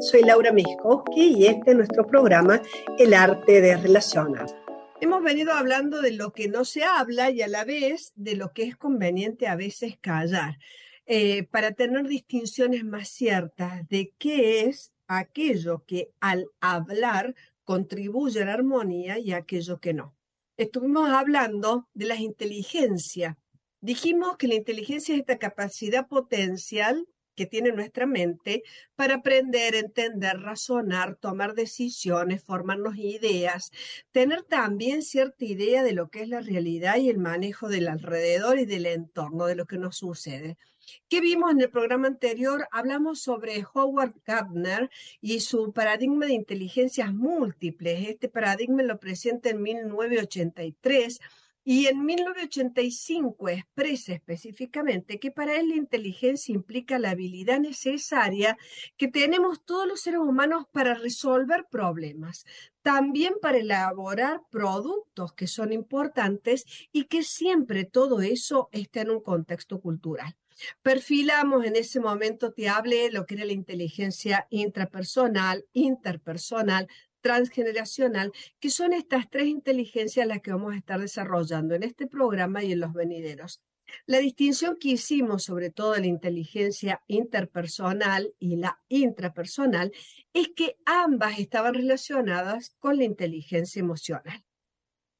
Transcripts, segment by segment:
soy Laura Miskowski y este es nuestro programa El arte de relacionar. Hemos venido hablando de lo que no se habla y a la vez de lo que es conveniente a veces callar, eh, para tener distinciones más ciertas de qué es aquello que al hablar contribuye a la armonía y aquello que no. Estuvimos hablando de las inteligencias. Dijimos que la inteligencia es esta capacidad potencial que tiene nuestra mente para aprender, entender, razonar, tomar decisiones, formarnos ideas, tener también cierta idea de lo que es la realidad y el manejo del alrededor y del entorno, de lo que nos sucede. ¿Qué vimos en el programa anterior? Hablamos sobre Howard Gardner y su paradigma de inteligencias múltiples. Este paradigma lo presenta en 1983 y en 1985 expresa específicamente que para él la inteligencia implica la habilidad necesaria que tenemos todos los seres humanos para resolver problemas, también para elaborar productos que son importantes y que siempre todo eso está en un contexto cultural. Perfilamos en ese momento, te hablé lo que era la inteligencia intrapersonal, interpersonal, transgeneracional, que son estas tres inteligencias las que vamos a estar desarrollando en este programa y en los venideros. La distinción que hicimos sobre todo la inteligencia interpersonal y la intrapersonal es que ambas estaban relacionadas con la inteligencia emocional.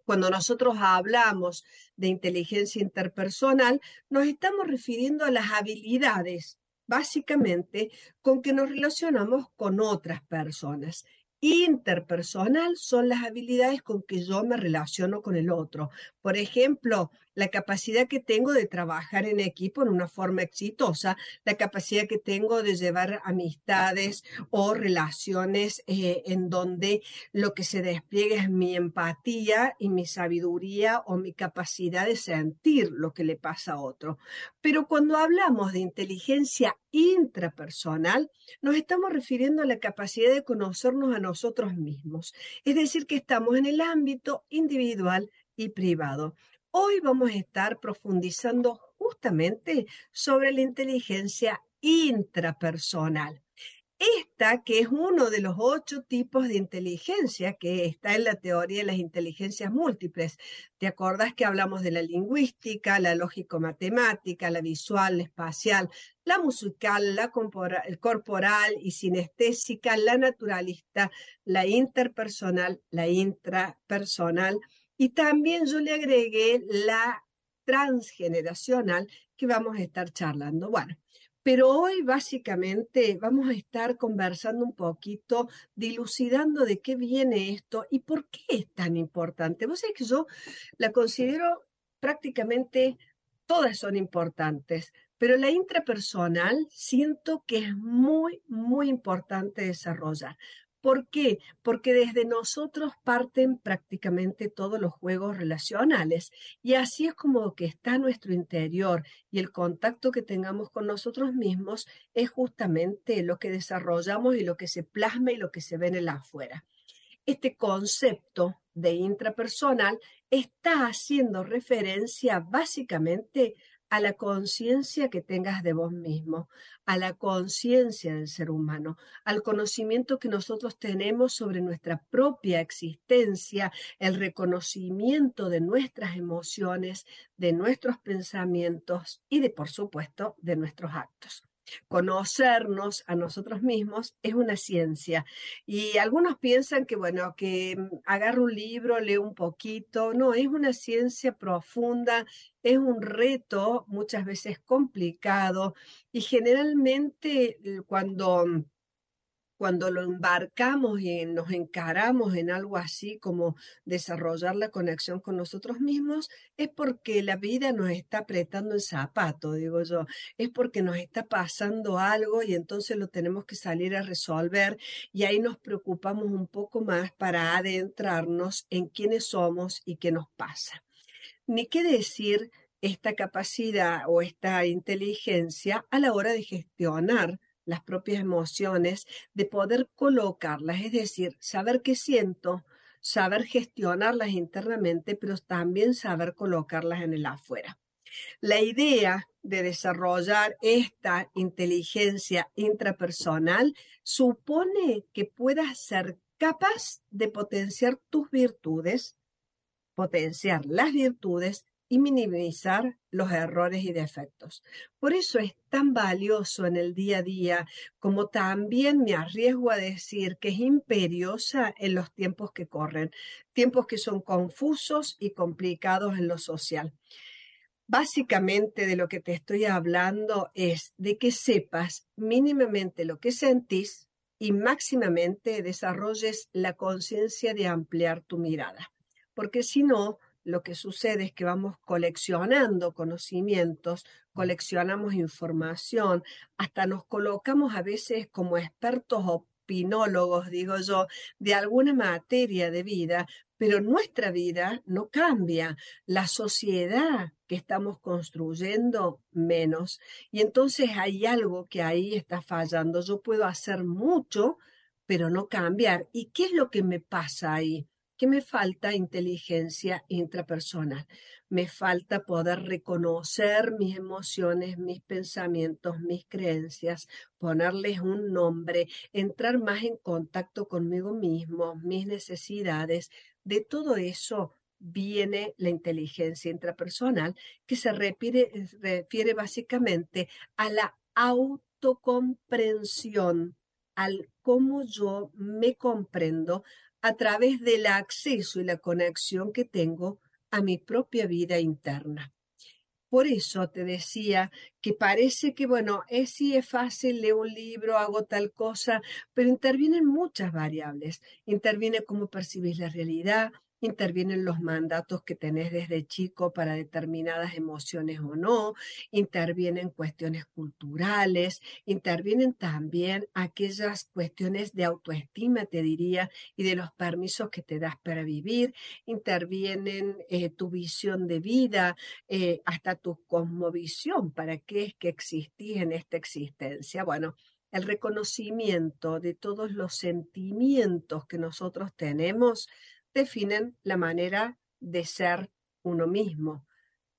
Cuando nosotros hablamos de inteligencia interpersonal, nos estamos refiriendo a las habilidades, básicamente, con que nos relacionamos con otras personas interpersonal son las habilidades con que yo me relaciono con el otro. Por ejemplo, la capacidad que tengo de trabajar en equipo en una forma exitosa, la capacidad que tengo de llevar amistades o relaciones eh, en donde lo que se despliega es mi empatía y mi sabiduría o mi capacidad de sentir lo que le pasa a otro. Pero cuando hablamos de inteligencia intrapersonal, nos estamos refiriendo a la capacidad de conocernos a nosotros mismos. Es decir, que estamos en el ámbito individual y privado. Hoy vamos a estar profundizando justamente sobre la inteligencia intrapersonal. Esta, que es uno de los ocho tipos de inteligencia que está en la teoría de las inteligencias múltiples. ¿Te acuerdas que hablamos de la lingüística, la lógico-matemática, la visual, la espacial, la musical, la corporal y sinestésica, la naturalista, la interpersonal, la intrapersonal? Y también yo le agregué la transgeneracional que vamos a estar charlando. Bueno, pero hoy básicamente vamos a estar conversando un poquito, dilucidando de qué viene esto y por qué es tan importante. Vos sabés que yo la considero prácticamente todas son importantes, pero la intrapersonal siento que es muy, muy importante desarrollar. ¿Por qué? Porque desde nosotros parten prácticamente todos los juegos relacionales y así es como que está nuestro interior y el contacto que tengamos con nosotros mismos es justamente lo que desarrollamos y lo que se plasma y lo que se ve en el afuera. Este concepto de intrapersonal está haciendo referencia básicamente a la conciencia que tengas de vos mismo, a la conciencia del ser humano, al conocimiento que nosotros tenemos sobre nuestra propia existencia, el reconocimiento de nuestras emociones, de nuestros pensamientos y de, por supuesto, de nuestros actos conocernos a nosotros mismos es una ciencia. Y algunos piensan que, bueno, que mm, agarro un libro, leo un poquito. No, es una ciencia profunda, es un reto muchas veces complicado y generalmente cuando mm, cuando lo embarcamos y nos encaramos en algo así como desarrollar la conexión con nosotros mismos, es porque la vida nos está apretando el zapato, digo yo, es porque nos está pasando algo y entonces lo tenemos que salir a resolver y ahí nos preocupamos un poco más para adentrarnos en quiénes somos y qué nos pasa. Ni qué decir esta capacidad o esta inteligencia a la hora de gestionar las propias emociones, de poder colocarlas, es decir, saber qué siento, saber gestionarlas internamente, pero también saber colocarlas en el afuera. La idea de desarrollar esta inteligencia intrapersonal supone que puedas ser capaz de potenciar tus virtudes, potenciar las virtudes y minimizar los errores y defectos. Por eso es tan valioso en el día a día, como también me arriesgo a decir que es imperiosa en los tiempos que corren, tiempos que son confusos y complicados en lo social. Básicamente de lo que te estoy hablando es de que sepas mínimamente lo que sentís y máximamente desarrolles la conciencia de ampliar tu mirada. Porque si no, lo que sucede es que vamos coleccionando conocimientos, coleccionamos información, hasta nos colocamos a veces como expertos opinólogos, digo yo, de alguna materia de vida, pero nuestra vida no cambia, la sociedad que estamos construyendo menos. Y entonces hay algo que ahí está fallando. Yo puedo hacer mucho, pero no cambiar. ¿Y qué es lo que me pasa ahí? Que me falta inteligencia intrapersonal. Me falta poder reconocer mis emociones, mis pensamientos, mis creencias, ponerles un nombre, entrar más en contacto conmigo mismo, mis necesidades. De todo eso viene la inteligencia intrapersonal, que se refiere, refiere básicamente a la autocomprensión, al cómo yo me comprendo a través del acceso y la conexión que tengo a mi propia vida interna. Por eso te decía que parece que, bueno, es sí es fácil, leo un libro, hago tal cosa, pero intervienen muchas variables. Interviene cómo percibís la realidad, intervienen los mandatos que tenés desde chico para determinadas emociones o no, intervienen cuestiones culturales, intervienen también aquellas cuestiones de autoestima, te diría, y de los permisos que te das para vivir, intervienen eh, tu visión de vida, eh, hasta tu cosmovisión, para qué es que existís en esta existencia. Bueno, el reconocimiento de todos los sentimientos que nosotros tenemos definen la manera de ser uno mismo,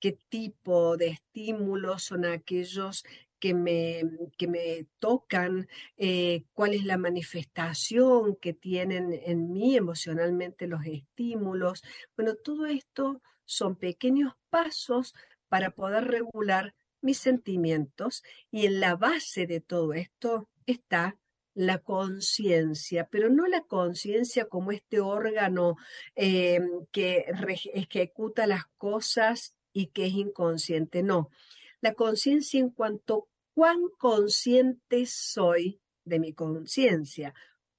qué tipo de estímulos son aquellos que me, que me tocan, eh, cuál es la manifestación que tienen en mí emocionalmente los estímulos. Bueno, todo esto son pequeños pasos para poder regular mis sentimientos y en la base de todo esto está la conciencia, pero no la conciencia como este órgano eh, que ejecuta las cosas y que es inconsciente, no. La conciencia en cuanto cuán consciente soy de mi conciencia,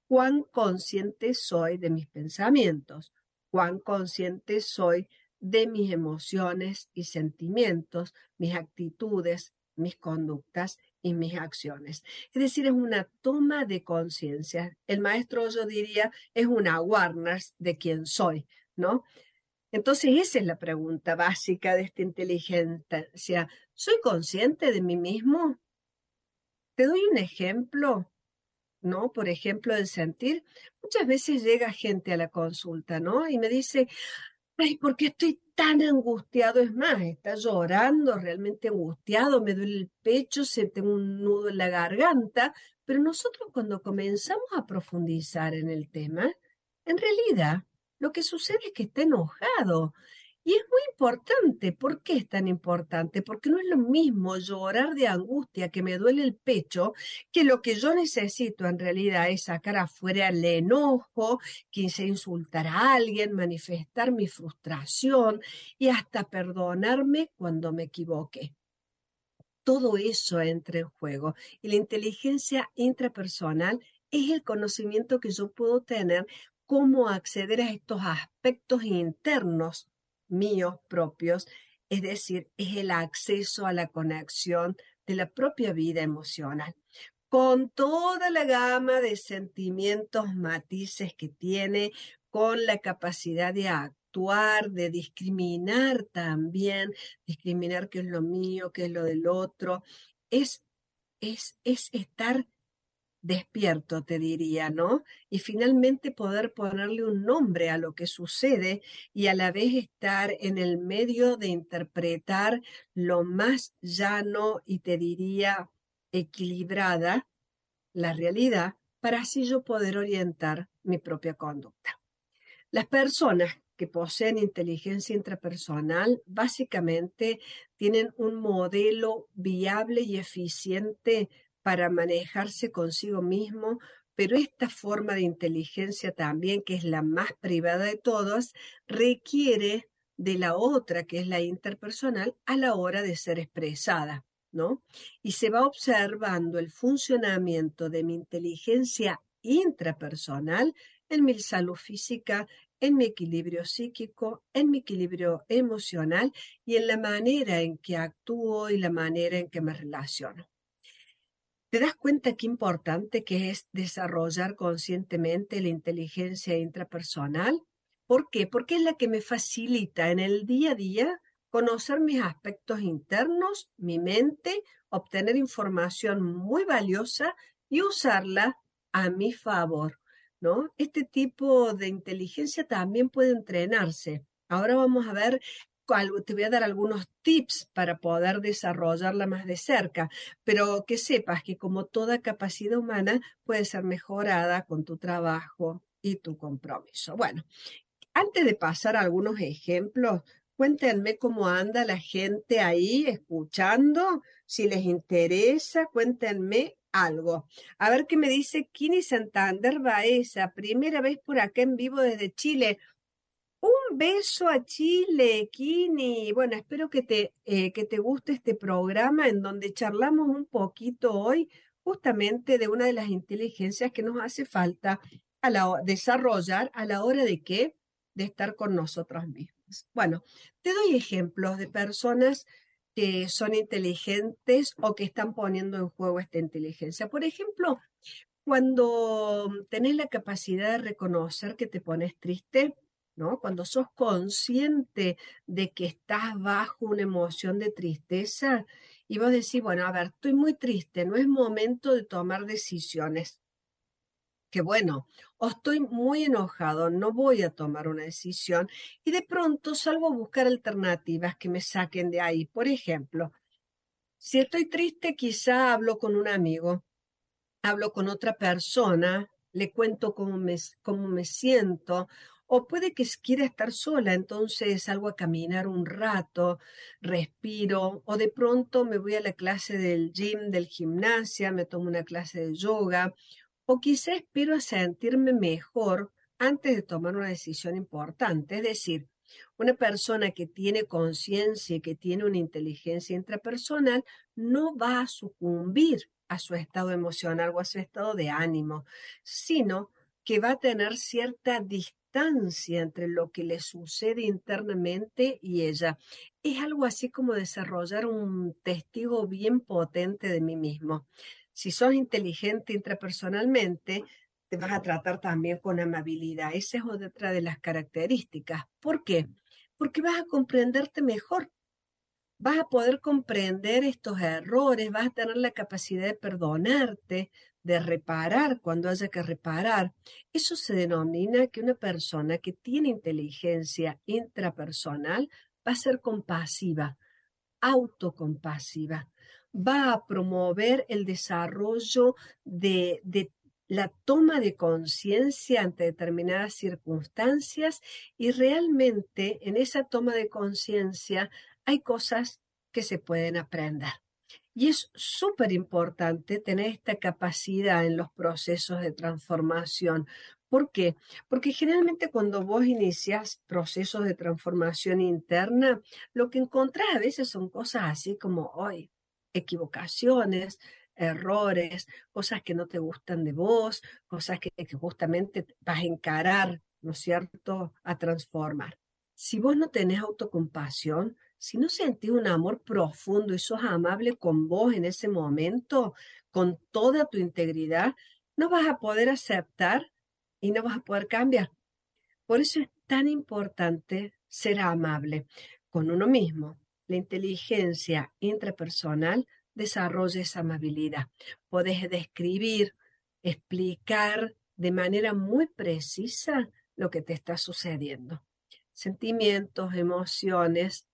cuán consciente soy de mis pensamientos, cuán consciente soy de mis emociones y sentimientos, mis actitudes, mis conductas y mis acciones. Es decir, es una toma de conciencia. El maestro, yo diría, es una awareness de quién soy, ¿no? Entonces, esa es la pregunta básica de esta inteligencia. ¿Soy consciente de mí mismo? Te doy un ejemplo, ¿no? Por ejemplo, el sentir. Muchas veces llega gente a la consulta, ¿no? Y me dice, ay, ¿por qué estoy tan angustiado? Es más, está llorando, realmente angustiado, me duele el pecho, se tengo un nudo en la garganta, pero nosotros cuando comenzamos a profundizar en el tema, en realidad lo que sucede es que está enojado y es muy importante. ¿Por qué es tan importante? Porque no es lo mismo llorar de angustia, que me duele el pecho, que lo que yo necesito en realidad es sacar afuera el enojo, quise insultar a alguien, manifestar mi frustración y hasta perdonarme cuando me equivoqué. Todo eso entra en juego y la inteligencia intrapersonal es el conocimiento que yo puedo tener cómo acceder a estos aspectos internos míos propios, es decir, es el acceso a la conexión de la propia vida emocional, con toda la gama de sentimientos, matices que tiene, con la capacidad de actuar, de discriminar también, discriminar qué es lo mío, qué es lo del otro, es, es, es estar despierto, te diría, ¿no? Y finalmente poder ponerle un nombre a lo que sucede y a la vez estar en el medio de interpretar lo más llano y te diría equilibrada la realidad para así yo poder orientar mi propia conducta. Las personas que poseen inteligencia intrapersonal básicamente tienen un modelo viable y eficiente para manejarse consigo mismo, pero esta forma de inteligencia también, que es la más privada de todas, requiere de la otra, que es la interpersonal, a la hora de ser expresada, ¿no? Y se va observando el funcionamiento de mi inteligencia intrapersonal en mi salud física, en mi equilibrio psíquico, en mi equilibrio emocional y en la manera en que actúo y la manera en que me relaciono. ¿Te das cuenta qué importante que es desarrollar conscientemente la inteligencia intrapersonal? ¿Por qué? Porque es la que me facilita en el día a día conocer mis aspectos internos, mi mente, obtener información muy valiosa y usarla a mi favor, ¿no? Este tipo de inteligencia también puede entrenarse. Ahora vamos a ver te voy a dar algunos tips para poder desarrollarla más de cerca, pero que sepas que como toda capacidad humana puede ser mejorada con tu trabajo y tu compromiso. Bueno, antes de pasar a algunos ejemplos, cuéntenme cómo anda la gente ahí escuchando, si les interesa, cuéntenme algo. A ver qué me dice Kini Santander Baeza, primera vez por acá en vivo desde Chile. Un beso a Chile, Kini. Bueno, espero que te, eh, que te guste este programa en donde charlamos un poquito hoy justamente de una de las inteligencias que nos hace falta a la, desarrollar a la hora de qué? De estar con nosotros mismos. Bueno, te doy ejemplos de personas que son inteligentes o que están poniendo en juego esta inteligencia. Por ejemplo, cuando tenés la capacidad de reconocer que te pones triste, ¿no? Cuando sos consciente de que estás bajo una emoción de tristeza y vos decís, bueno, a ver, estoy muy triste, no es momento de tomar decisiones. Que bueno, o estoy muy enojado, no voy a tomar una decisión y de pronto salgo a buscar alternativas que me saquen de ahí. Por ejemplo, si estoy triste, quizá hablo con un amigo, hablo con otra persona, le cuento cómo me, cómo me siento o puede que quiera estar sola, entonces salgo a caminar un rato, respiro, o de pronto me voy a la clase del gym, del gimnasia, me tomo una clase de yoga, o quizá espero a sentirme mejor antes de tomar una decisión importante. Es decir, una persona que tiene conciencia y que tiene una inteligencia intrapersonal no va a sucumbir a su estado emocional o a su estado de ánimo, sino que va a tener cierta distancia entre lo que le sucede internamente y ella. Es algo así como desarrollar un testigo bien potente de mí mismo. Si sos inteligente intrapersonalmente, te vas a tratar también con amabilidad. Esa es otra de las características. ¿Por qué? Porque vas a comprenderte mejor. Vas a poder comprender estos errores, vas a tener la capacidad de perdonarte, de reparar cuando haya que reparar. Eso se denomina que una persona que tiene inteligencia intrapersonal va a ser compasiva, autocompasiva, va a promover el desarrollo de, de la toma de conciencia ante determinadas circunstancias y realmente en esa toma de conciencia hay cosas que se pueden aprender. Y es súper importante tener esta capacidad en los procesos de transformación. ¿Por qué? Porque generalmente cuando vos inicias procesos de transformación interna, lo que encontrás a veces son cosas así como hoy, equivocaciones, errores, cosas que no te gustan de vos, cosas que, que justamente vas a encarar, ¿no es cierto?, a transformar. Si vos no tenés autocompasión, si no sentís un amor profundo y sos amable con vos en ese momento, con toda tu integridad, no vas a poder aceptar y no vas a poder cambiar. Por eso es tan importante ser amable con uno mismo. La inteligencia intrapersonal desarrolla esa amabilidad. Podés describir explicar de manera muy precisa lo que te está sucediendo. Sentimientos, emociones,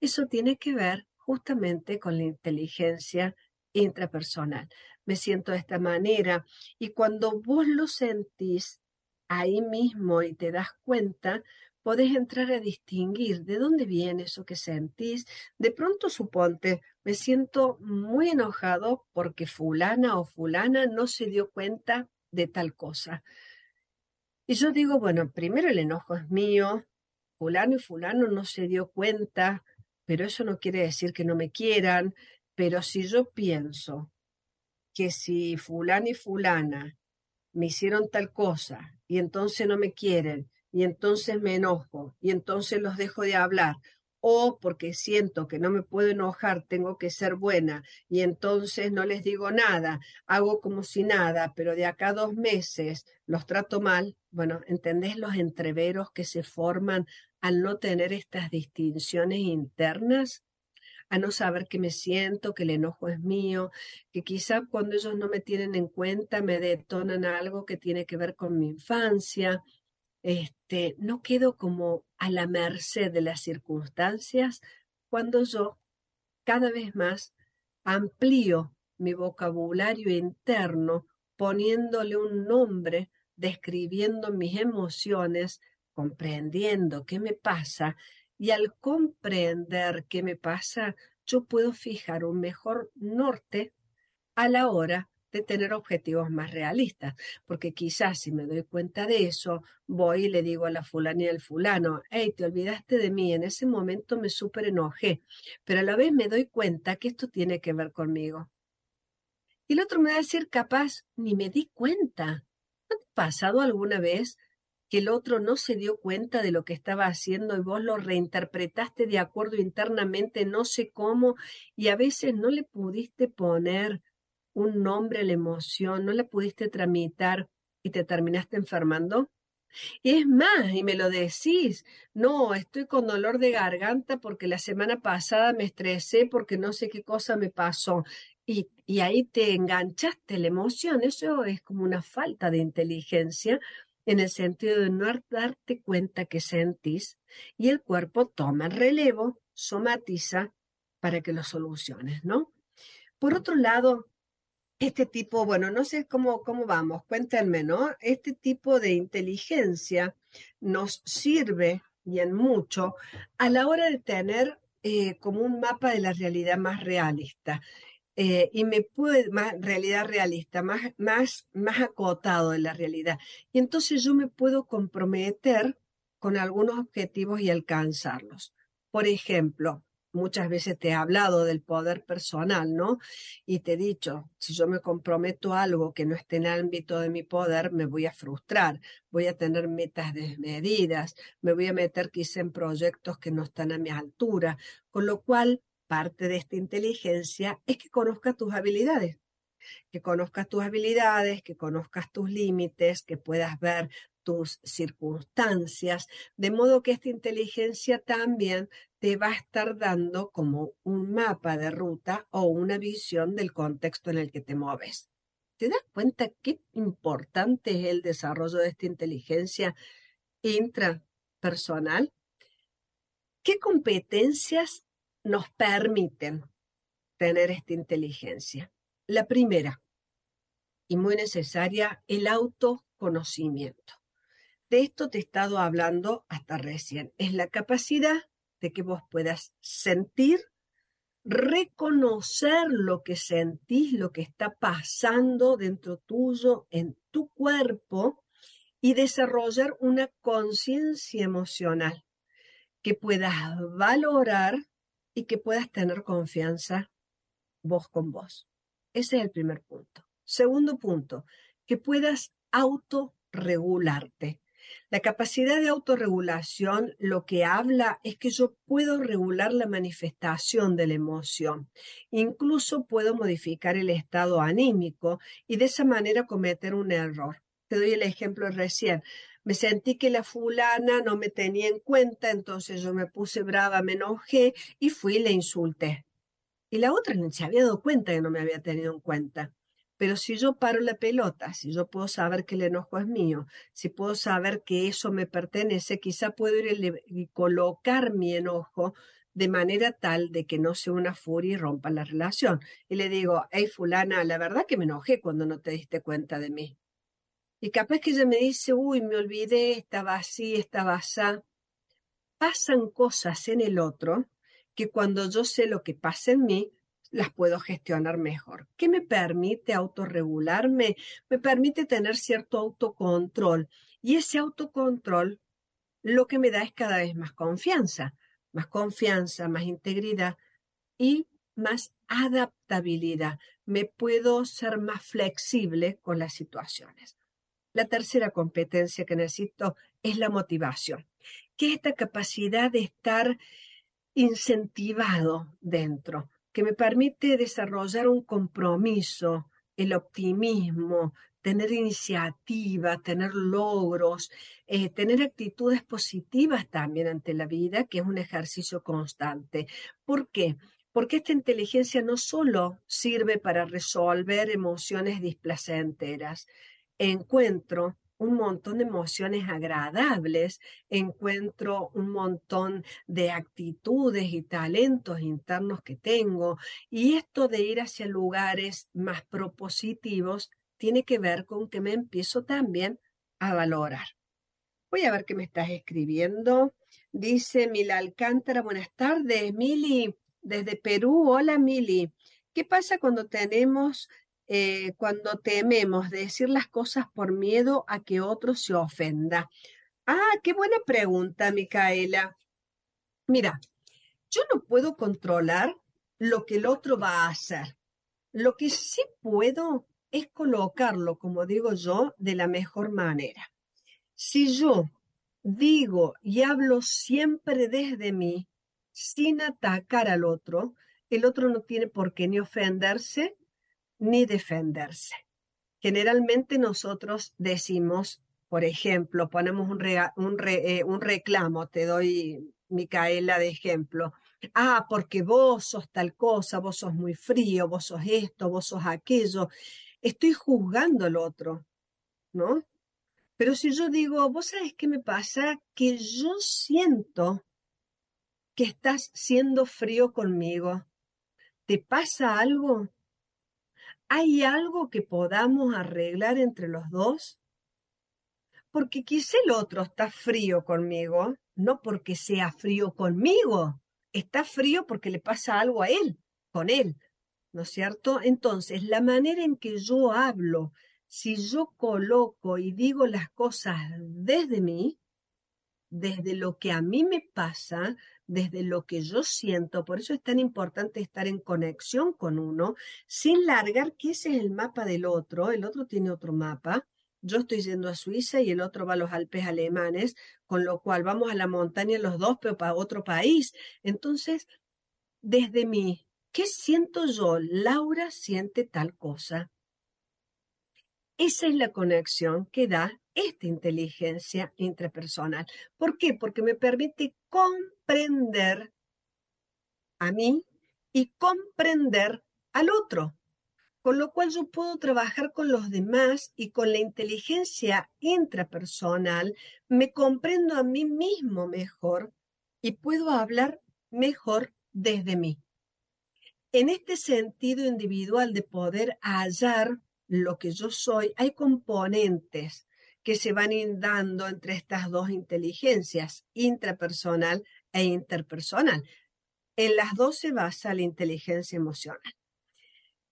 Eso tiene que ver justamente con la inteligencia intrapersonal. Me siento de esta manera y cuando vos lo sentís ahí mismo y te das cuenta, podés entrar a distinguir de dónde viene eso que sentís. De pronto suponte, me siento muy enojado porque fulana o fulana no se dio cuenta de tal cosa. Y yo digo, bueno, primero el enojo es mío, fulano y fulano no se dio cuenta, pero eso no quiere decir que no me quieran, pero si yo pienso que si fulano y fulana me hicieron tal cosa y entonces no me quieren y entonces me enojo y entonces los dejo de hablar o porque siento que no me puedo enojar, tengo que ser buena y entonces no les digo nada, hago como si nada, pero de acá a dos meses los trato mal, bueno, ¿entendés los entreveros que se forman al no tener estas distinciones internas? a no saber que me siento, que el enojo es mío, que quizá cuando ellos no me tienen en cuenta me detonan algo que tiene que ver con mi infancia, este, no quedo como a la merced de las circunstancias cuando yo cada vez más amplío mi vocabulario interno poniéndole un nombre, describiendo mis emociones, comprendiendo qué me pasa y al comprender qué me pasa, yo puedo fijar un mejor norte a la hora tener objetivos más realistas, porque quizás si me doy cuenta de eso, voy y le digo a la fulana y al fulano, hey, te olvidaste de mí, en ese momento me súper enojé, pero a la vez me doy cuenta que esto tiene que ver conmigo. Y el otro me va a decir, capaz, ni me di cuenta. ¿No te ha pasado alguna vez que el otro no se dio cuenta de lo que estaba haciendo y vos lo reinterpretaste de acuerdo internamente, no sé cómo, y a veces no le pudiste poner un nombre a la emoción, no la pudiste tramitar y te terminaste enfermando? Y es más, y me lo decís, no, estoy con dolor de garganta porque la semana pasada me estresé porque no sé qué cosa me pasó. Y, y ahí te enganchaste la emoción. Eso es como una falta de inteligencia en el sentido de no darte cuenta que sentís y el cuerpo toma el relevo, somatiza para que lo soluciones, ¿no? Por otro lado, este tipo, bueno, no sé cómo, cómo vamos, cuéntenme, ¿no? Este tipo de inteligencia nos sirve y en mucho a la hora de tener eh, como un mapa de la realidad más realista. Eh, y me puede, más realidad realista, más, más, más acotado de la realidad. Y entonces yo me puedo comprometer con algunos objetivos y alcanzarlos. Por ejemplo, muchas veces te he hablado del poder personal, ¿no? Y te he dicho, si yo me comprometo a algo que no esté en el ámbito de mi poder, me voy a frustrar, voy a tener metas desmedidas, me voy a meter quizá en proyectos que no están a mi altura, con lo cual parte de esta inteligencia es que conozcas tus habilidades, que conozcas tus habilidades, que conozcas tus límites, que puedas ver tus circunstancias, de modo que esta inteligencia también te va a estar dando como un mapa de ruta o una visión del contexto en el que te mueves. ¿Te das cuenta qué importante es el desarrollo de esta inteligencia intrapersonal? ¿Qué competencias nos permiten tener esta inteligencia? La primera, y muy necesaria, el autoconocimiento. De esto te he estado hablando hasta recién. Es la capacidad que vos puedas sentir, reconocer lo que sentís, lo que está pasando dentro tuyo, en tu cuerpo, y desarrollar una conciencia emocional que puedas valorar y que puedas tener confianza vos con vos. Ese es el primer punto. Segundo punto, que puedas autorregularte. La capacidad de autorregulación lo que habla es que yo puedo regular la manifestación de la emoción. Incluso puedo modificar el estado anímico y de esa manera cometer un error. Te doy el ejemplo recién. Me sentí que la fulana no me tenía en cuenta, entonces yo me puse brava, me enojé y fui y le insulté. Y la otra no se había dado cuenta que no me había tenido en cuenta. Pero si yo paro la pelota, si yo puedo saber que el enojo es mío, si puedo saber que eso me pertenece, quizá puedo ir y colocar mi enojo de manera tal de que no sea una furia y rompa la relación. Y le digo, hey fulana, la verdad que me enojé cuando no te diste cuenta de mí. Y capaz que ella me dice, uy, me olvidé, estaba así, estaba así. Pasan cosas en el otro que cuando yo sé lo que pasa en mí, las puedo gestionar mejor. ¿Qué me permite autorregularme? Me permite tener cierto autocontrol. Y ese autocontrol lo que me da es cada vez más confianza, más confianza, más integridad y más adaptabilidad. Me puedo ser más flexible con las situaciones. La tercera competencia que necesito es la motivación, que es esta capacidad de estar incentivado dentro, que me permite desarrollar un compromiso, el optimismo, tener iniciativa, tener logros, eh, tener actitudes positivas también ante la vida, que es un ejercicio constante. ¿Por qué? Porque esta inteligencia no solo sirve para resolver emociones displacenteras, encuentro un montón de emociones agradables, encuentro un montón de actitudes y talentos internos que tengo. Y esto de ir hacia lugares más propositivos tiene que ver con que me empiezo también a valorar. Voy a ver qué me estás escribiendo. Dice Mila Alcántara, buenas tardes, Mili, desde Perú. Hola, Mili. ¿Qué pasa cuando tenemos eh, cuando tememos decir las cosas por miedo a que otro se ofenda? Ah, qué buena pregunta, Micaela. Mira, yo no puedo controlar lo que el otro va a hacer. Lo que sí puedo es colocarlo, como digo yo, de la mejor manera. Si yo digo y hablo siempre desde mí, sin atacar al otro, el otro no tiene por qué ni ofenderse ni defenderse. Generalmente nosotros decimos, por ejemplo, ponemos un, eh, un, reclamo, te doy, Micaela, de ejemplo. Ah, porque vos sos tal cosa, vos sos muy frío, vos sos esto, vos sos aquello. Estoy juzgando al otro, ¿no? Pero si yo digo, vos sabes qué me pasa, que yo siento que estás siendo frío conmigo. ¿Te pasa algo? ¿Hay algo que podamos arreglar entre los dos? Porque quizá el otro está frío conmigo, no porque sea frío conmigo, está frío porque le pasa algo a él, con él, ¿no es cierto? Entonces, la manera en que yo hablo, si yo coloco y digo las cosas desde mí, desde lo que a mí me pasa, desde lo que yo siento. Por eso es tan importante estar en conexión con uno, sin largar que ese es el mapa del otro, el otro tiene otro mapa. Yo estoy yendo a Suiza y el otro va a los Alpes alemanes, con lo cual vamos a la montaña los dos, pero para otro país. Entonces, desde mí, ¿qué siento yo? Laura siente tal cosa. Esa es la conexión que da esta inteligencia intrapersonal. ¿Por qué? Porque me permite comprender a mí y comprender al otro. Con lo cual yo puedo trabajar con los demás y con la inteligencia intrapersonal me comprendo a mí mismo mejor y puedo hablar mejor desde mí. En este sentido individual de poder hallar lo que yo soy, hay componentes que se van dando entre estas dos inteligencias, intrapersonal e interpersonal. En las dos se basa la inteligencia emocional.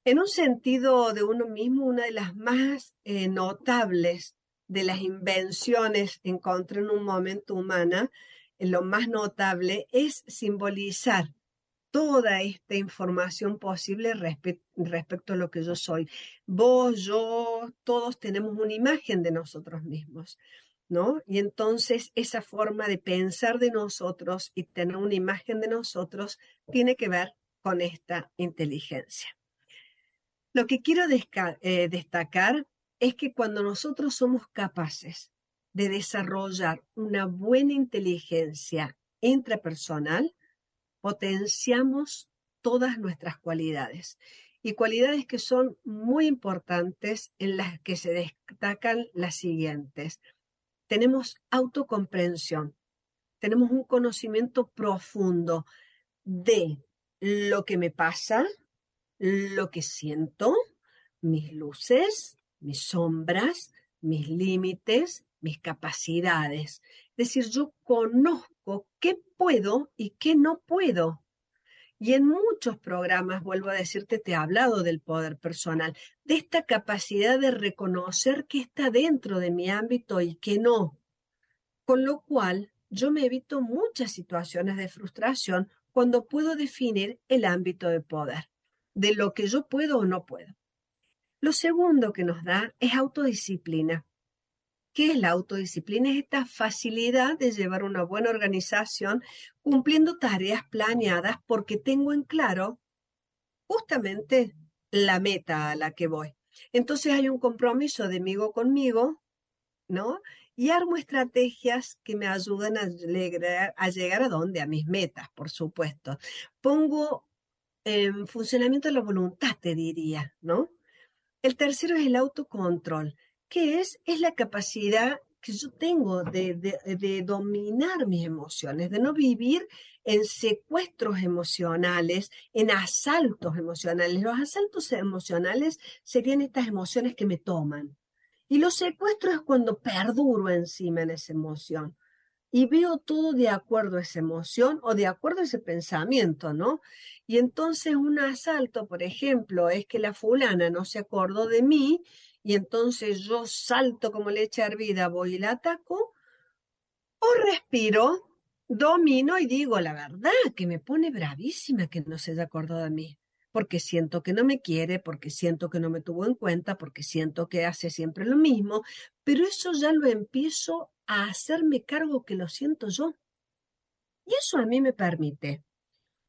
En un sentido de uno mismo, una de las más eh, notables de las invenciones encontré en un momento humana, lo más notable es simbolizar toda esta información posible respecto a lo que yo soy. Vos, yo, todos tenemos una imagen de nosotros mismos, ¿no? Y entonces esa forma de pensar de nosotros y tener una imagen de nosotros tiene que ver con esta inteligencia. Lo que quiero eh, destacar es que cuando nosotros somos capaces de desarrollar una buena inteligencia intrapersonal, potenciamos todas nuestras cualidades. y cualidades que son muy importantes en las que se destacan las siguientes. Tenemos autocomprensión, tenemos un conocimiento profundo de lo que me pasa, lo que siento, mis luces, mis sombras, mis límites, mis capacidades. Es decir, yo conozco qué puedo y qué no puedo. Y en muchos programas, vuelvo a decirte, te he hablado del poder personal, de esta capacidad de reconocer qué está dentro de mi ámbito y qué no. Con lo cual, yo me evito muchas situaciones de frustración cuando puedo definir el ámbito de poder, de lo que yo puedo o no puedo. Lo segundo que nos da es autodisciplina. ¿Qué es la autodisciplina? Es esta facilidad de llevar una buena organización cumpliendo tareas planeadas porque tengo en claro justamente la meta a la que voy. Entonces hay un compromiso de amigo conmigo, ¿no? Y armo estrategias que me ayudan a, a llegar a dónde, a mis metas, por supuesto. Pongo en funcionamiento la voluntad, te diría, ¿no? El tercero es el autocontrol. ¿Qué es? Es la capacidad que yo tengo de, de, dominar mis emociones, de no vivir en secuestros emocionales, en asaltos emocionales. Los asaltos emocionales serían estas emociones que me toman. Y los secuestros es cuando perduro encima en esa emoción y veo todo de acuerdo a esa emoción o de acuerdo a ese pensamiento, ¿no? Y entonces un asalto, por ejemplo, es que la fulana no se acordó de mí y entonces yo salto como leche hervida, voy y la ataco, o respiro, domino y digo la verdad, que me pone bravísima que no se haya acordado de mí, porque siento que no me quiere, porque siento que no me tuvo en cuenta, porque siento que hace siempre lo mismo, pero eso ya lo empiezo a hacerme cargo que lo siento yo. Y eso a mí me permite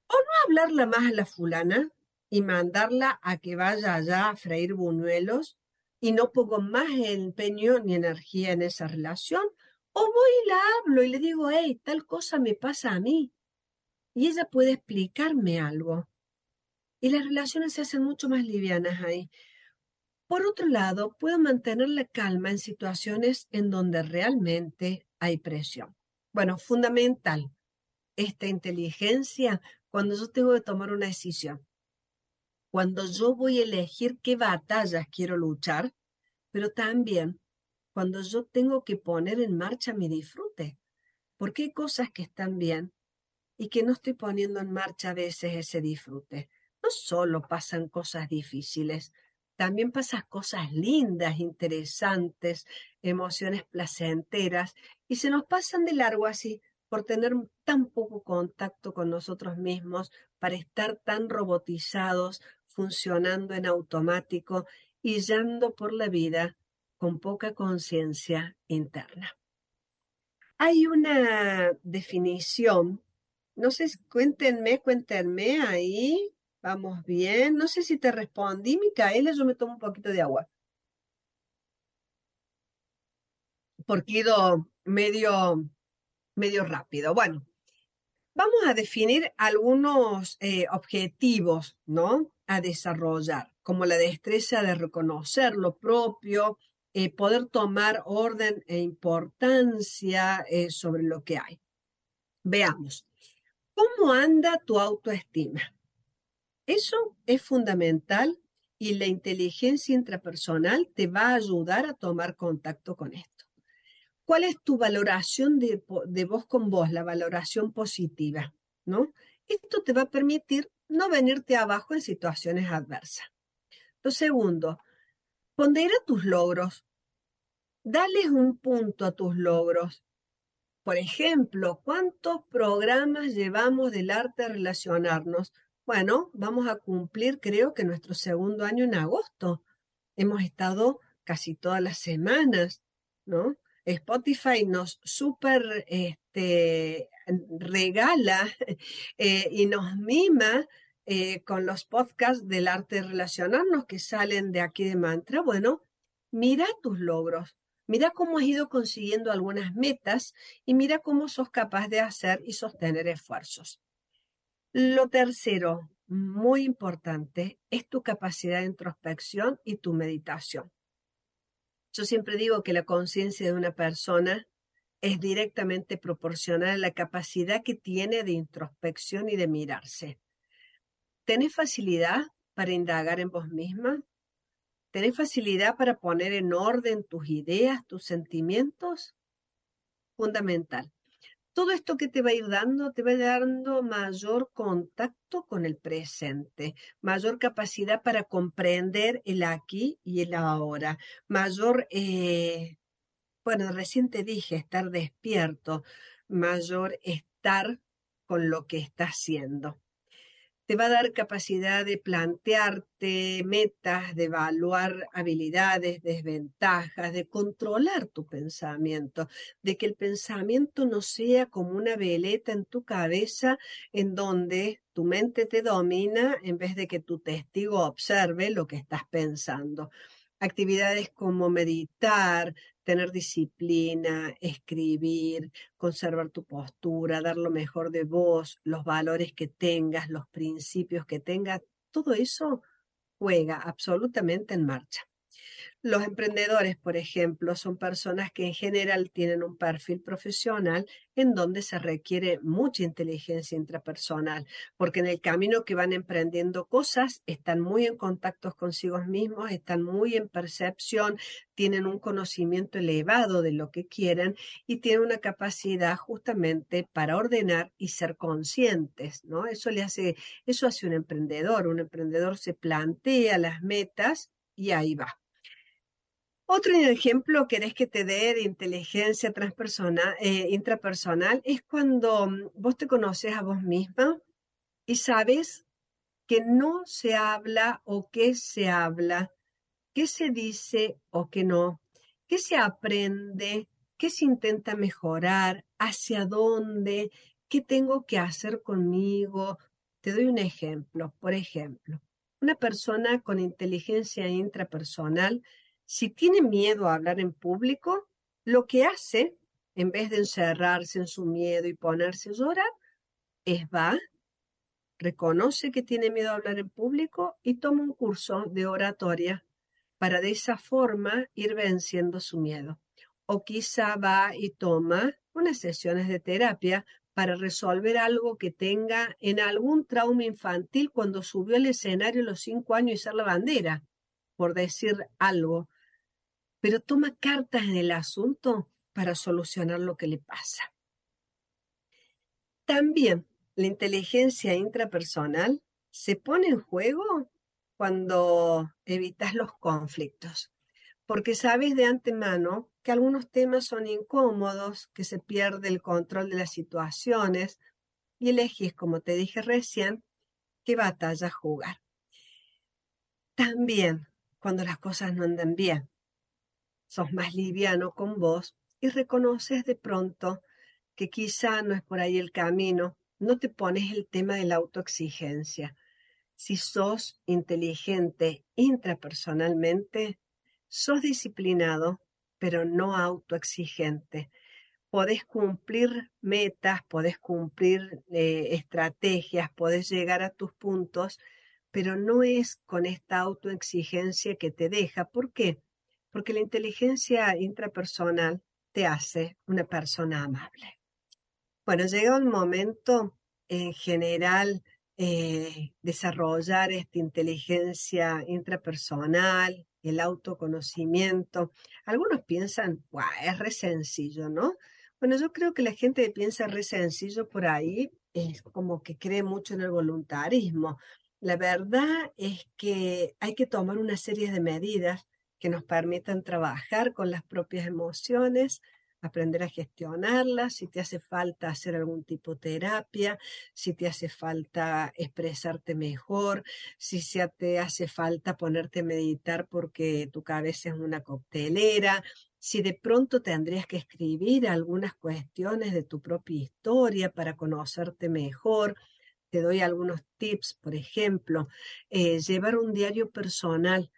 o no hablarla más a la fulana y mandarla a que vaya allá a freír buñuelos y no pongo más empeño ni energía en esa relación, o voy y la hablo y le digo, hey, tal cosa me pasa a mí. Y ella puede explicarme algo. Y las relaciones se hacen mucho más livianas ahí. Por otro lado, puedo mantener la calma en situaciones en donde realmente hay presión. Bueno, fundamental esta inteligencia cuando yo tengo que tomar una decisión cuando yo voy a elegir qué batallas quiero luchar, pero también cuando yo tengo que poner en marcha mi disfrute, porque hay cosas que están bien y que no estoy poniendo en marcha a veces ese disfrute. No solo pasan cosas difíciles, también pasan cosas lindas, interesantes, emociones placenteras, y se nos pasan de largo así por tener tan poco contacto con nosotros mismos, para estar tan robotizados, funcionando en automático y yendo por la vida con poca conciencia interna. Hay una definición, no sé, cuéntenme, cuéntenme ahí, vamos bien, no sé si te respondí, Micaela, yo me tomo un poquito de agua. Porque he ido medio, medio rápido. Bueno, vamos a definir algunos eh, objetivos, ¿no? a desarrollar, como la destreza de reconocer lo propio, eh, poder tomar orden e importancia eh, sobre lo que hay. Veamos, ¿cómo anda tu autoestima? Eso es fundamental y la inteligencia intrapersonal te va a ayudar a tomar contacto con esto. ¿Cuál es tu valoración de, de vos con vos, la valoración positiva? ¿no? Esto te va a permitir no venirte abajo en situaciones adversas. Lo segundo, pondera tus logros. Dales un punto a tus logros. Por ejemplo, ¿cuántos programas llevamos del arte de relacionarnos? Bueno, vamos a cumplir creo que nuestro segundo año en agosto. Hemos estado casi todas las semanas, ¿no? Spotify nos super este, regala eh, y nos mima eh, con los podcasts del arte de relacionarnos que salen de aquí de Mantra. Bueno, mira tus logros, mira cómo has ido consiguiendo algunas metas y mira cómo sos capaz de hacer y sostener esfuerzos. Lo tercero, muy importante es tu capacidad de introspección y tu meditación. Yo siempre digo que la conciencia de una persona es directamente proporcional a la capacidad que tiene de introspección y de mirarse. ¿Tenés facilidad para indagar en vos misma? ¿Tenés facilidad para poner en orden tus ideas, tus sentimientos? Fundamental. Todo esto que te va a ir dando, te va dando mayor contacto con el presente, mayor capacidad para comprender el aquí y el ahora, mayor, eh, bueno, recién te dije, estar despierto, mayor estar con lo que está haciendo te va a dar capacidad de plantearte metas, de evaluar habilidades, desventajas, de controlar tu pensamiento, de que el pensamiento no sea como una veleta en tu cabeza en donde tu mente te domina en vez de que tu testigo observe lo que estás pensando. Actividades como meditar, tener disciplina, escribir, conservar tu postura, dar lo mejor de vos, los valores que tengas, los principios que tengas, todo eso juega absolutamente en marcha. Los emprendedores, por ejemplo, son personas que en general tienen un perfil profesional en donde se requiere mucha inteligencia intrapersonal, porque en el camino que van emprendiendo cosas están muy en contacto consigo mismos, están muy en percepción, tienen un conocimiento elevado de lo que quieren y tienen una capacidad justamente para ordenar y ser conscientes, ¿no? Eso le hace, eso hace un emprendedor. Un emprendedor se plantea las metas y ahí va. Otro ejemplo, querés que te dé de inteligencia transpersonal, eh, intrapersonal, es cuando mm, vos te conoces a vos misma y sabes que no se habla o qué se habla, qué se dice o qué no, qué se aprende, qué se intenta mejorar, hacia dónde, qué tengo que hacer conmigo. Te doy un ejemplo. Por ejemplo, una persona con inteligencia intrapersonal si tiene miedo a hablar en público, lo que hace, en vez de encerrarse en su miedo y ponerse a llorar, es va, reconoce que tiene miedo a hablar en público y toma un curso de oratoria para de esa forma ir venciendo su miedo. O quizá va y toma unas sesiones de terapia para resolver algo que tenga en algún trauma infantil cuando subió al escenario a los cinco años y ser la bandera, por decir algo pero toma cartas en el asunto para solucionar lo que le pasa. También la inteligencia intrapersonal se pone en juego cuando evitas los conflictos, porque sabes de antemano que algunos temas son incómodos, que se pierde el control de las situaciones y elegís, como te dije recién, qué batalla jugar. También cuando las cosas no andan bien, sos más liviano con vos y reconoces de pronto que quizá no es por ahí el camino, no te pones el tema de la autoexigencia. Si sos inteligente intrapersonalmente, sos disciplinado, pero no autoexigente. Podés cumplir metas, podés cumplir eh, estrategias, podés llegar a tus puntos, pero no es con esta autoexigencia que te deja. ¿Por qué? Porque la inteligencia intrapersonal te hace una persona amable. Bueno, llega un momento en general eh, desarrollar esta inteligencia intrapersonal, el autoconocimiento. Algunos piensan, wow, es re sencillo, ¿no? Bueno, yo creo que la gente piensa re sencillo por ahí es como que cree mucho en el voluntarismo. La verdad es que hay que tomar una serie de medidas que nos permitan trabajar con las propias emociones, aprender a gestionarlas, si te hace falta hacer algún tipo de terapia, si te hace falta expresarte mejor, si te hace falta ponerte a meditar porque tu cabeza es una coctelera, si de pronto tendrías que escribir algunas cuestiones de tu propia historia para conocerte mejor. Te doy algunos tips, por ejemplo, eh, llevar un diario personal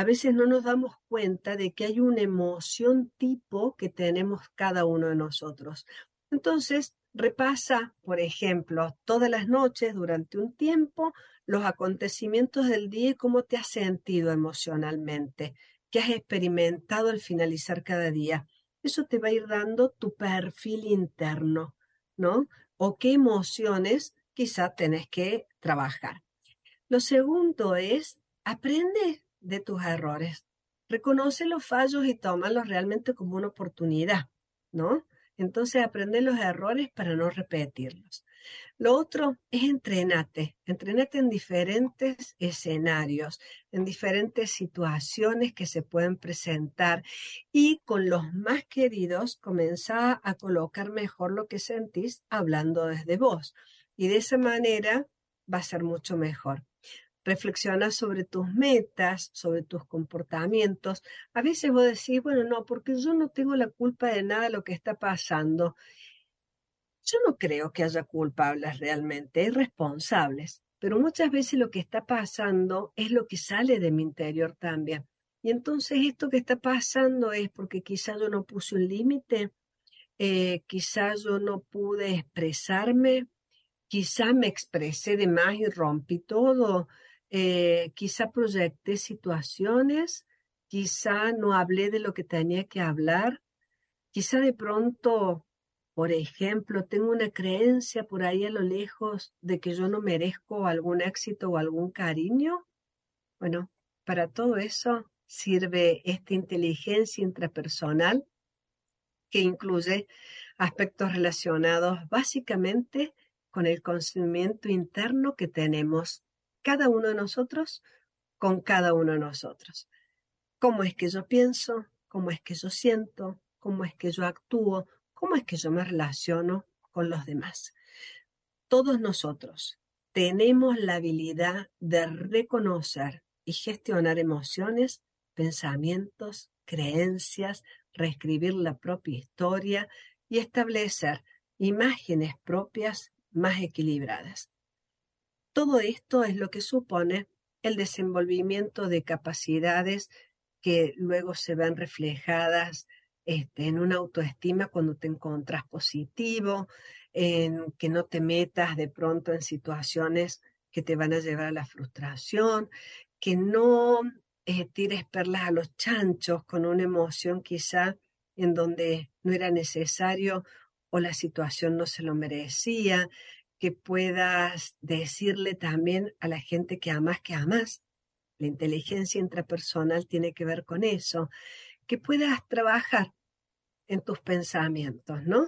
a veces no nos damos cuenta de que hay una emoción tipo que tenemos cada uno de nosotros. Entonces, Repasa, por ejemplo, todas las noches durante un tiempo los acontecimientos del día y cómo te has sentido emocionalmente, qué has experimentado al finalizar cada día. Eso te va a ir dando tu perfil interno, ¿no? O qué emociones quizá tenés que trabajar. Lo segundo es, aprende de tus errores. Reconoce los fallos y tómalos realmente como una oportunidad, ¿no? Entonces aprende los errores para no repetirlos. Lo otro es entrenate, entrenate en diferentes escenarios, en diferentes situaciones que se pueden presentar y con los más queridos comenzá a colocar mejor lo que sentís hablando desde vos. Y de esa manera va a ser mucho mejor. Reflexiona sobre tus metas, sobre tus comportamientos. A veces vos decís, bueno, no, porque yo no tengo la culpa de nada de lo que está pasando. Yo no creo que haya culpables realmente, hay responsables, pero muchas veces lo que está pasando es lo que sale de mi interior también. Y entonces esto que está pasando es porque quizá yo no puse un límite, eh, quizá yo no pude expresarme, quizá me expresé de más y rompí todo, eh, quizá proyecté situaciones, quizá no hablé de lo que tenía que hablar, quizá de pronto, por ejemplo, tengo una creencia por ahí a lo lejos de que yo no merezco algún éxito o algún cariño. Bueno, para todo eso sirve esta inteligencia intrapersonal que incluye aspectos relacionados básicamente con el conocimiento interno que tenemos cada uno de nosotros con cada uno de nosotros. ¿Cómo es que yo pienso? ¿Cómo es que yo siento? ¿Cómo es que yo actúo? ¿Cómo es que yo me relaciono con los demás? Todos nosotros tenemos la habilidad de reconocer y gestionar emociones, pensamientos, creencias, reescribir la propia historia y establecer imágenes propias más equilibradas. Todo esto es lo que supone el desenvolvimiento de capacidades que luego se ven reflejadas este, en una autoestima cuando te encuentras positivo, en que no te metas de pronto en situaciones que te van a llevar a la frustración, que no eh, tires perlas a los chanchos con una emoción quizá en donde no era necesario o la situación no se lo merecía, que puedas decirle también a la gente que amas que amas. La inteligencia intrapersonal tiene que ver con eso. Que puedas trabajar en tus pensamientos, ¿no?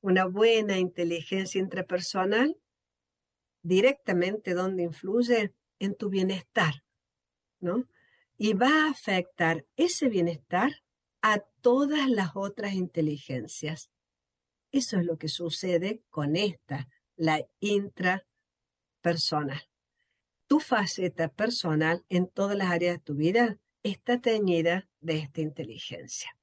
Una buena inteligencia intrapersonal directamente donde influye en tu bienestar, ¿no? Y va a afectar ese bienestar a todas las otras inteligencias. Eso es lo que sucede con esta la intrapersonal. Tu faceta personal en todas las áreas de tu vida está teñida de esta inteligencia.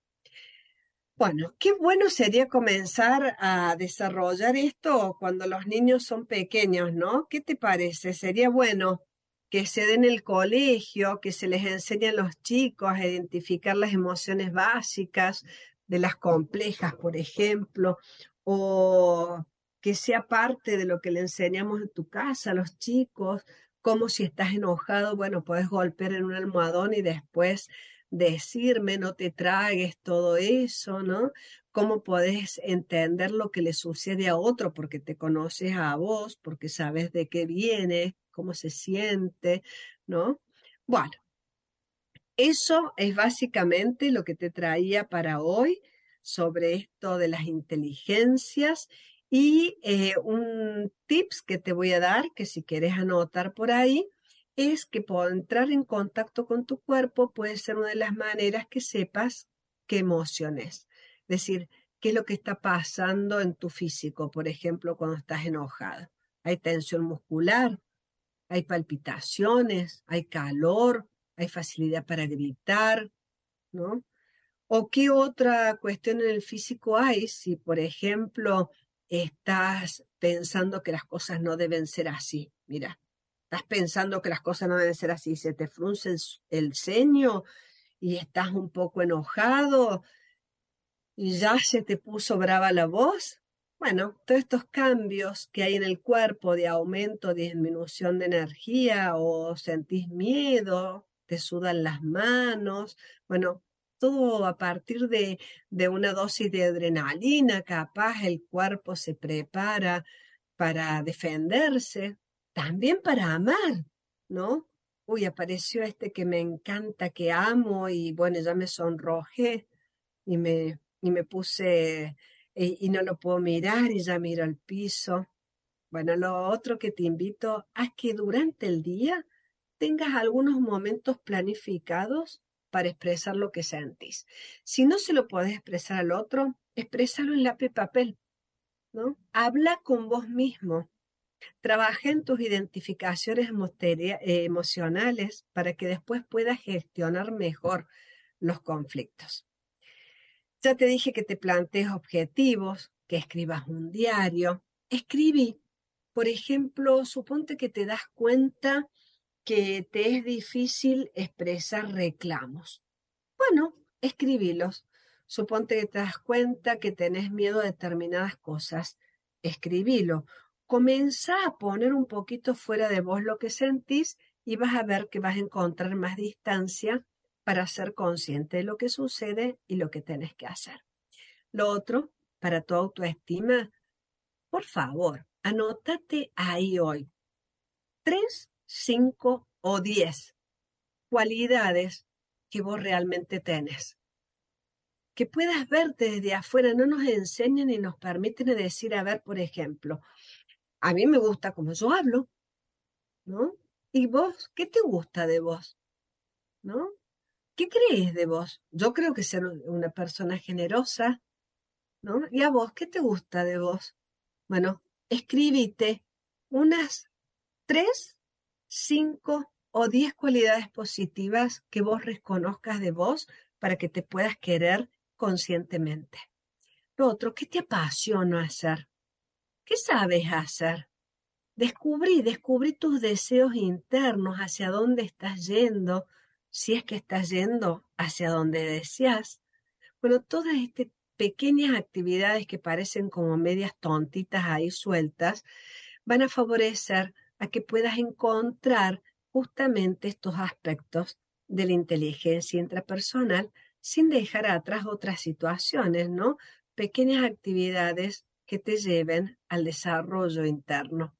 Bueno, qué bueno sería comenzar a desarrollar esto cuando los niños son pequeños, ¿no? ¿Qué te parece? Sería bueno que se den el colegio, que se les enseñe a los chicos a identificar las emociones básicas de las complejas, por ejemplo, o que sea parte de lo que le enseñamos en tu casa a los chicos, como si estás enojado, bueno, puedes golpear en un almohadón y después decirme, no te tragues todo eso, ¿no? Cómo puedes entender lo que le sucede a otro porque te conoces a vos, porque sabes de qué viene, cómo se siente, ¿no? Bueno, eso es básicamente lo que te traía para hoy sobre esto de las inteligencias y eh, un tips que te voy a dar, que si quieres anotar por ahí, es que por entrar en contacto con tu cuerpo puede ser una de las maneras que sepas qué emociones. Es decir, qué es lo que está pasando en tu físico, por ejemplo, cuando estás enojada. Hay tensión muscular, hay palpitaciones, hay calor, hay facilidad para gritar, ¿no? ¿O qué otra cuestión en el físico hay? Si, por ejemplo, estás pensando que las cosas no deben ser así. Mira, estás pensando que las cosas no deben ser así, se te frunce el, ceño y estás un poco enojado y ya se te puso brava la voz. Bueno, todos estos cambios que hay en el cuerpo de aumento, disminución de energía o sentís miedo, te sudan las manos, bueno, todo a partir de, de una dosis de adrenalina, capaz el cuerpo se prepara para defenderse, también para amar, ¿no? Uy, apareció este que me encanta, que amo, y bueno, ya me sonrojé y me, y me puse y, no lo puedo mirar y ya miro al piso. Bueno, lo otro que te invito es que durante el día tengas algunos momentos planificados para expresar lo que sentís. Si no se lo puedes expresar al otro, exprésalo en lápiz papel, ¿no? Habla con vos mismo. Trabaja en tus identificaciones eh, emocionales para que después puedas gestionar mejor los conflictos. Ya te dije que te plantees objetivos, que escribas un diario. Escribí, por ejemplo, suponte que te das cuenta que te es difícil expresar reclamos. Bueno, escribílos. Suponte que te das cuenta que tenés miedo a determinadas cosas. Escribilo. Comienza a poner un poquito fuera de vos lo que sentís y vas a ver que vas a encontrar más distancia para ser consciente de lo que sucede y lo que tienes que hacer. Lo otro, para tu autoestima, por favor, anótate ahí hoy. Tres, cinco o diez cualidades que vos realmente tenés. Que puedas verte desde afuera, no nos enseñan y nos permiten decir, a ver, por ejemplo, a mí me gusta como yo hablo, ¿no? ¿Y vos? ¿Qué te gusta de vos? ¿No? ¿Qué crees de vos? Yo creo que ser una persona generosa, ¿no? ¿Y a vos qué te gusta de vos? Bueno, escribite unas tres, cinco o diez cualidades positivas que vos reconozcas de vos para que te puedas querer conscientemente. Lo otro, ¿qué te apasiona hacer? ¿Qué sabes hacer? Descubrí, descubrí tus deseos internos, hacia dónde estás yendo, si es que estás yendo hacia donde deseas. Bueno, todas estas pequeñas actividades que parecen como medias tontitas ahí sueltas, van a favorecer a que puedas encontrar justamente estos aspectos de la inteligencia intrapersonal sin dejar atrás otras situaciones, ¿no? Pequeñas actividades que te lleven al desarrollo interno.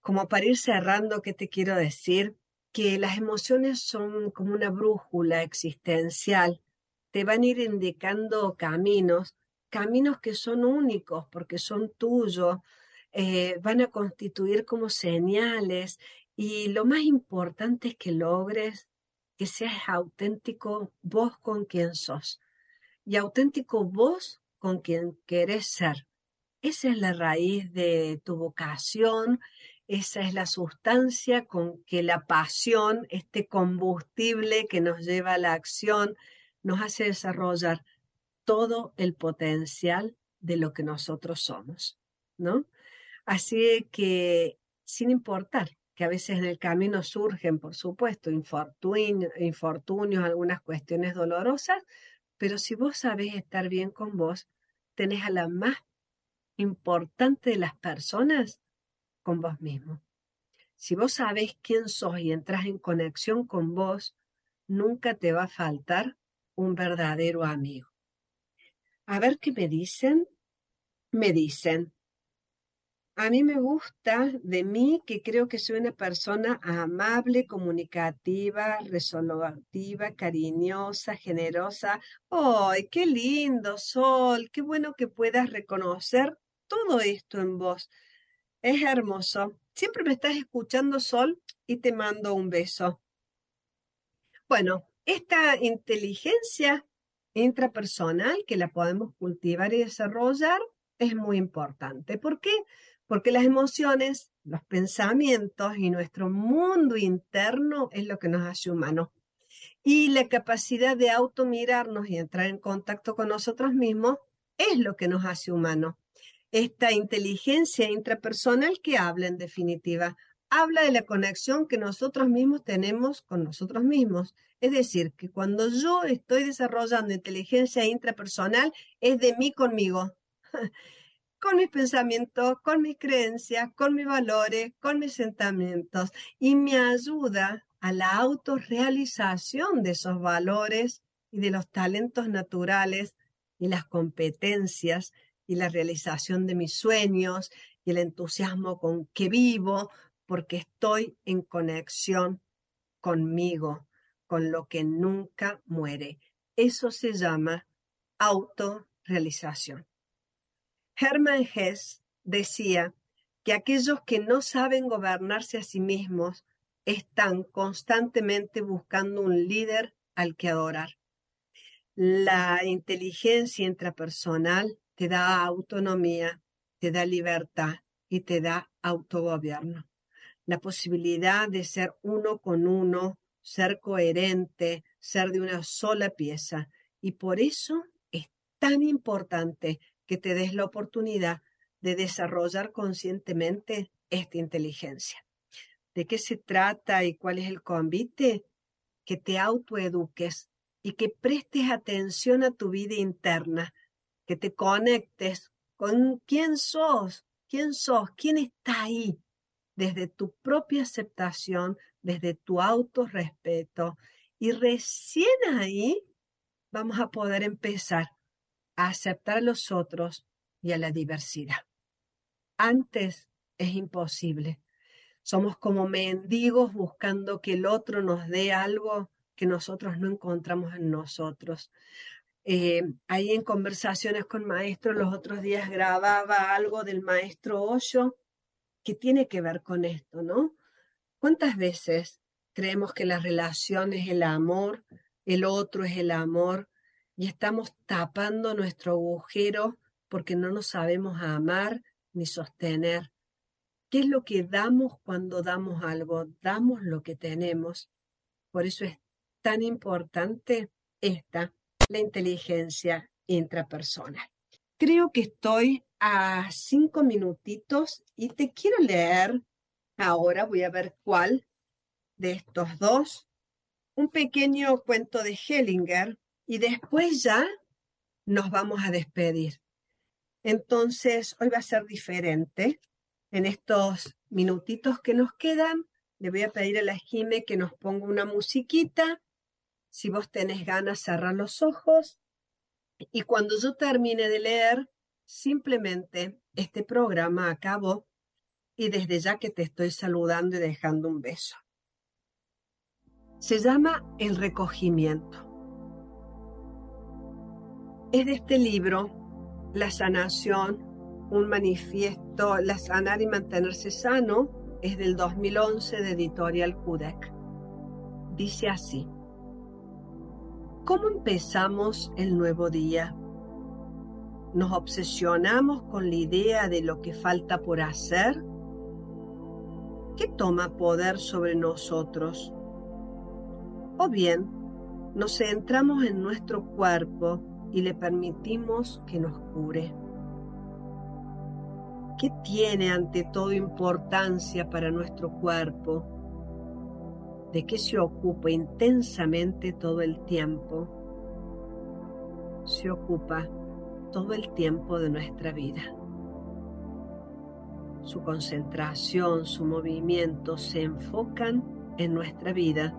Como para ir cerrando, ¿qué te quiero decir? que las emociones son como una brújula existencial, te van a ir indicando caminos, caminos que son únicos porque son tuyos, eh, van a constituir como señales y lo más importante es que logres que seas auténtico vos con quien sos y auténtico vos con quien querés ser. Esa es la raíz de tu vocación, esa es la sustancia con que la pasión, este combustible que nos lleva a la acción, nos hace desarrollar todo el potencial de lo que nosotros somos, ¿no? Así que, sin importar que a veces en el camino surgen, por supuesto, infortunios, algunas cuestiones dolorosas, pero si vos sabés estar bien con vos, tenés a la más importante de las personas con vos mismo. Si vos sabés quién sos y entras en conexión con vos, nunca te va a faltar un verdadero amigo. A ver qué me dicen. Me dicen, a mí me gusta de mí que creo que soy una persona amable, comunicativa, resolutiva, cariñosa, generosa. ¡Ay, qué lindo, Sol! Qué bueno que puedas reconocer todo esto en vos. Es hermoso. Siempre me estás escuchando, Sol, y te mando un beso. Bueno, esta inteligencia intrapersonal que la podemos cultivar y desarrollar es muy importante. ¿Por qué? Porque las emociones, los pensamientos y nuestro mundo interno es lo que nos hace humanos. Y la capacidad de automirarnos y entrar en contacto con nosotros mismos es lo que nos hace humanos esta inteligencia intrapersonal que habla en definitiva. Habla de la conexión que nosotros mismos tenemos con nosotros mismos. Es decir, que cuando yo estoy desarrollando inteligencia intrapersonal, es de mí conmigo. con mis pensamientos, con mis creencias, con mis valores, con mis sentimientos y me ayuda a la autorrealización de esos valores y de los talentos naturales y las competencias y la realización de mis sueños y el entusiasmo con que vivo porque estoy en conexión conmigo, con lo que nunca muere. Eso se llama autorrealización. Hermann Hesse decía que aquellos que no saben gobernarse a sí mismos están constantemente buscando un líder al que adorar. La inteligencia intrapersonal te da autonomía, te da libertad y te da autogobierno. La posibilidad de ser uno con uno, ser coherente, ser de una sola pieza. Y por eso es tan importante que te des la oportunidad de desarrollar conscientemente esta inteligencia. ¿De qué se trata y cuál es el convite? Que te autoeduques y que prestes atención a tu vida interna, que te conectes con quién sos, quién sos, quién está ahí, desde tu propia aceptación, desde tu autorrespeto. Y recién ahí vamos a poder empezar a aceptar a los otros y a la diversidad. Antes es imposible. Somos como mendigos buscando que el otro nos dé algo que nosotros no encontramos en nosotros. Eh, ahí en conversaciones con maestros, los otros días grababa algo del maestro Osho que tiene que ver con esto, ¿no? ¿Cuántas veces creemos que la relación es el amor, el otro es el amor, y estamos tapando nuestro agujero porque no nos sabemos amar ni sostener. ¿Qué es lo que damos cuando damos algo? Damos lo que tenemos. Por eso es tan importante esta, la inteligencia intrapersonal. Creo que estoy a cinco minutitos y te quiero leer ahora, voy a ver cuál de estos dos, un pequeño cuento de Hellinger y después ya nos vamos a despedir. Entonces, hoy va a ser diferente. En estos minutitos que nos quedan, le voy a pedir a la Jime que nos ponga una musiquita. Si vos tenés ganas, cerrar los ojos. Y cuando yo termine de leer, simplemente este programa acabó y desde ya que te estoy saludando y dejando un beso. Se llama El recogimiento es de este libro, La sanación, un manifiesto, La sanar y mantenerse sano, es del 2011 de Editorial Kudek. Dice así, ¿cómo empezamos el nuevo día? ¿Nos obsesionamos con la idea de lo que falta por hacer? ¿Qué toma poder sobre nosotros? O bien, nos centramos en nuestro cuerpo y le permitimos que nos cure. ¿Qué tiene ante todo importancia para nuestro cuerpo? ¿De qué se ocupa intensamente todo el tiempo? Se ocupa todo el tiempo de nuestra vida. Su concentración, su movimiento se enfocan en nuestra vida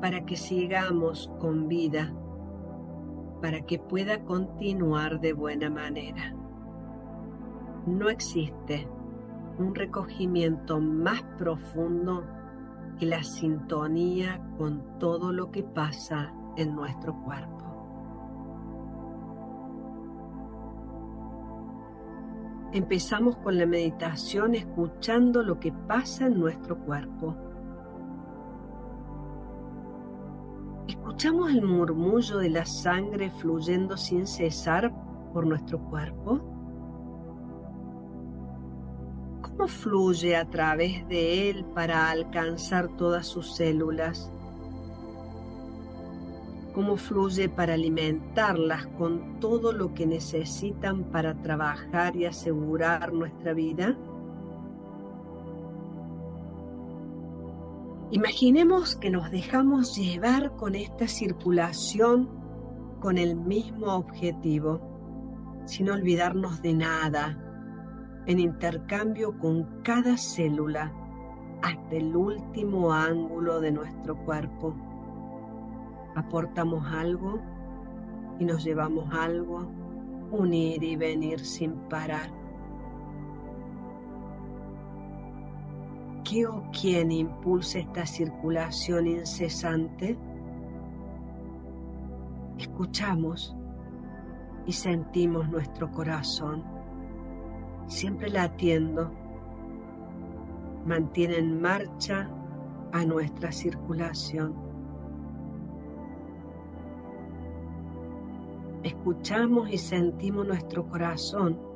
para que sigamos con vida para que pueda continuar de buena manera. No existe un recogimiento más profundo que la sintonía con todo lo que pasa en nuestro cuerpo. Empezamos con la meditación escuchando lo que pasa en nuestro cuerpo ¿Escuchamos el murmullo de la sangre fluyendo sin cesar por nuestro cuerpo? ¿Cómo fluye a través de él para alcanzar todas sus células? ¿Cómo fluye para alimentarlas con todo lo que necesitan para trabajar y asegurar nuestra vida? Imaginemos que nos dejamos llevar con esta circulación con el mismo objetivo. sin olvidarnos de nada, en intercambio con cada célula hasta el último ángulo de nuestro cuerpo. Aportamos algo y nos llevamos algo, unir y venir sin parar. ¿Qué o quién impulsa esta circulación incesante? Escuchamos y sentimos nuestro corazón, siempre latiendo, mantiene en marcha a nuestra circulación. Escuchamos y sentimos nuestro corazón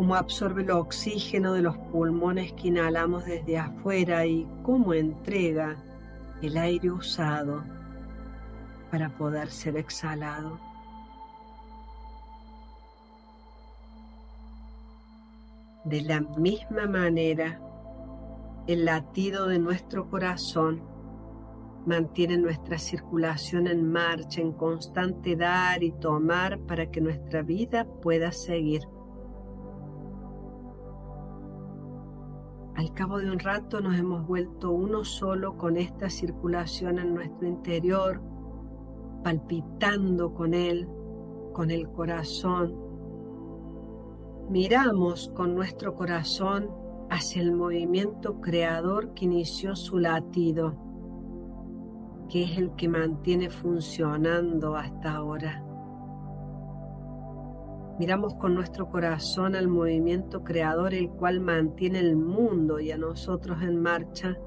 cómo absorbe el oxígeno de los pulmones que inhalamos desde afuera y cómo entrega el aire usado para poder ser exhalado. De la misma manera, el latido de nuestro corazón mantiene nuestra circulación en marcha, en constante dar y tomar para que nuestra vida pueda seguir. Al cabo de un rato nos hemos vuelto uno solo con esta circulación en nuestro interior, palpitando con él, con el corazón. Miramos con nuestro corazón hacia el movimiento creador que inició su latido, que es el que mantiene funcionando hasta ahora. Miramos con nuestro corazón al movimiento creador el cual mantiene el mundo y a nosotros en marcha.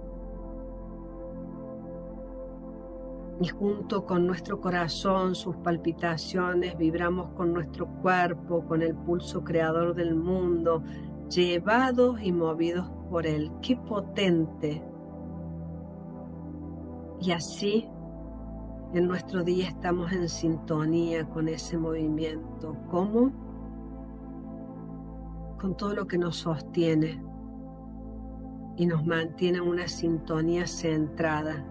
Y junto con nuestro corazón, sus palpitaciones, vibramos con nuestro cuerpo, con el pulso creador del mundo, llevados y movidos por él. ¡Qué potente! Y así en nuestro día estamos en sintonía con ese movimiento. ¿Cómo? Con todo lo que nos sostiene y nos mantiene en una sintonía centrada,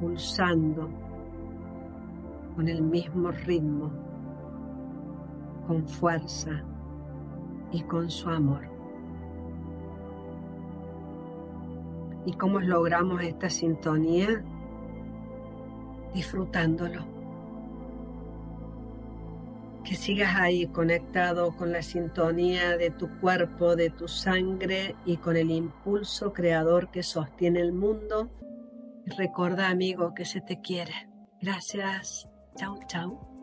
pulsando con el mismo ritmo, con fuerza y con su amor. ¿Y cómo logramos esta sintonía? Disfrutándolo que sigas ahí conectado con la sintonía de tu cuerpo, de tu sangre y con el impulso creador que sostiene el mundo. Recuerda, amigo, que se te quiere. Gracias. Chau, chau.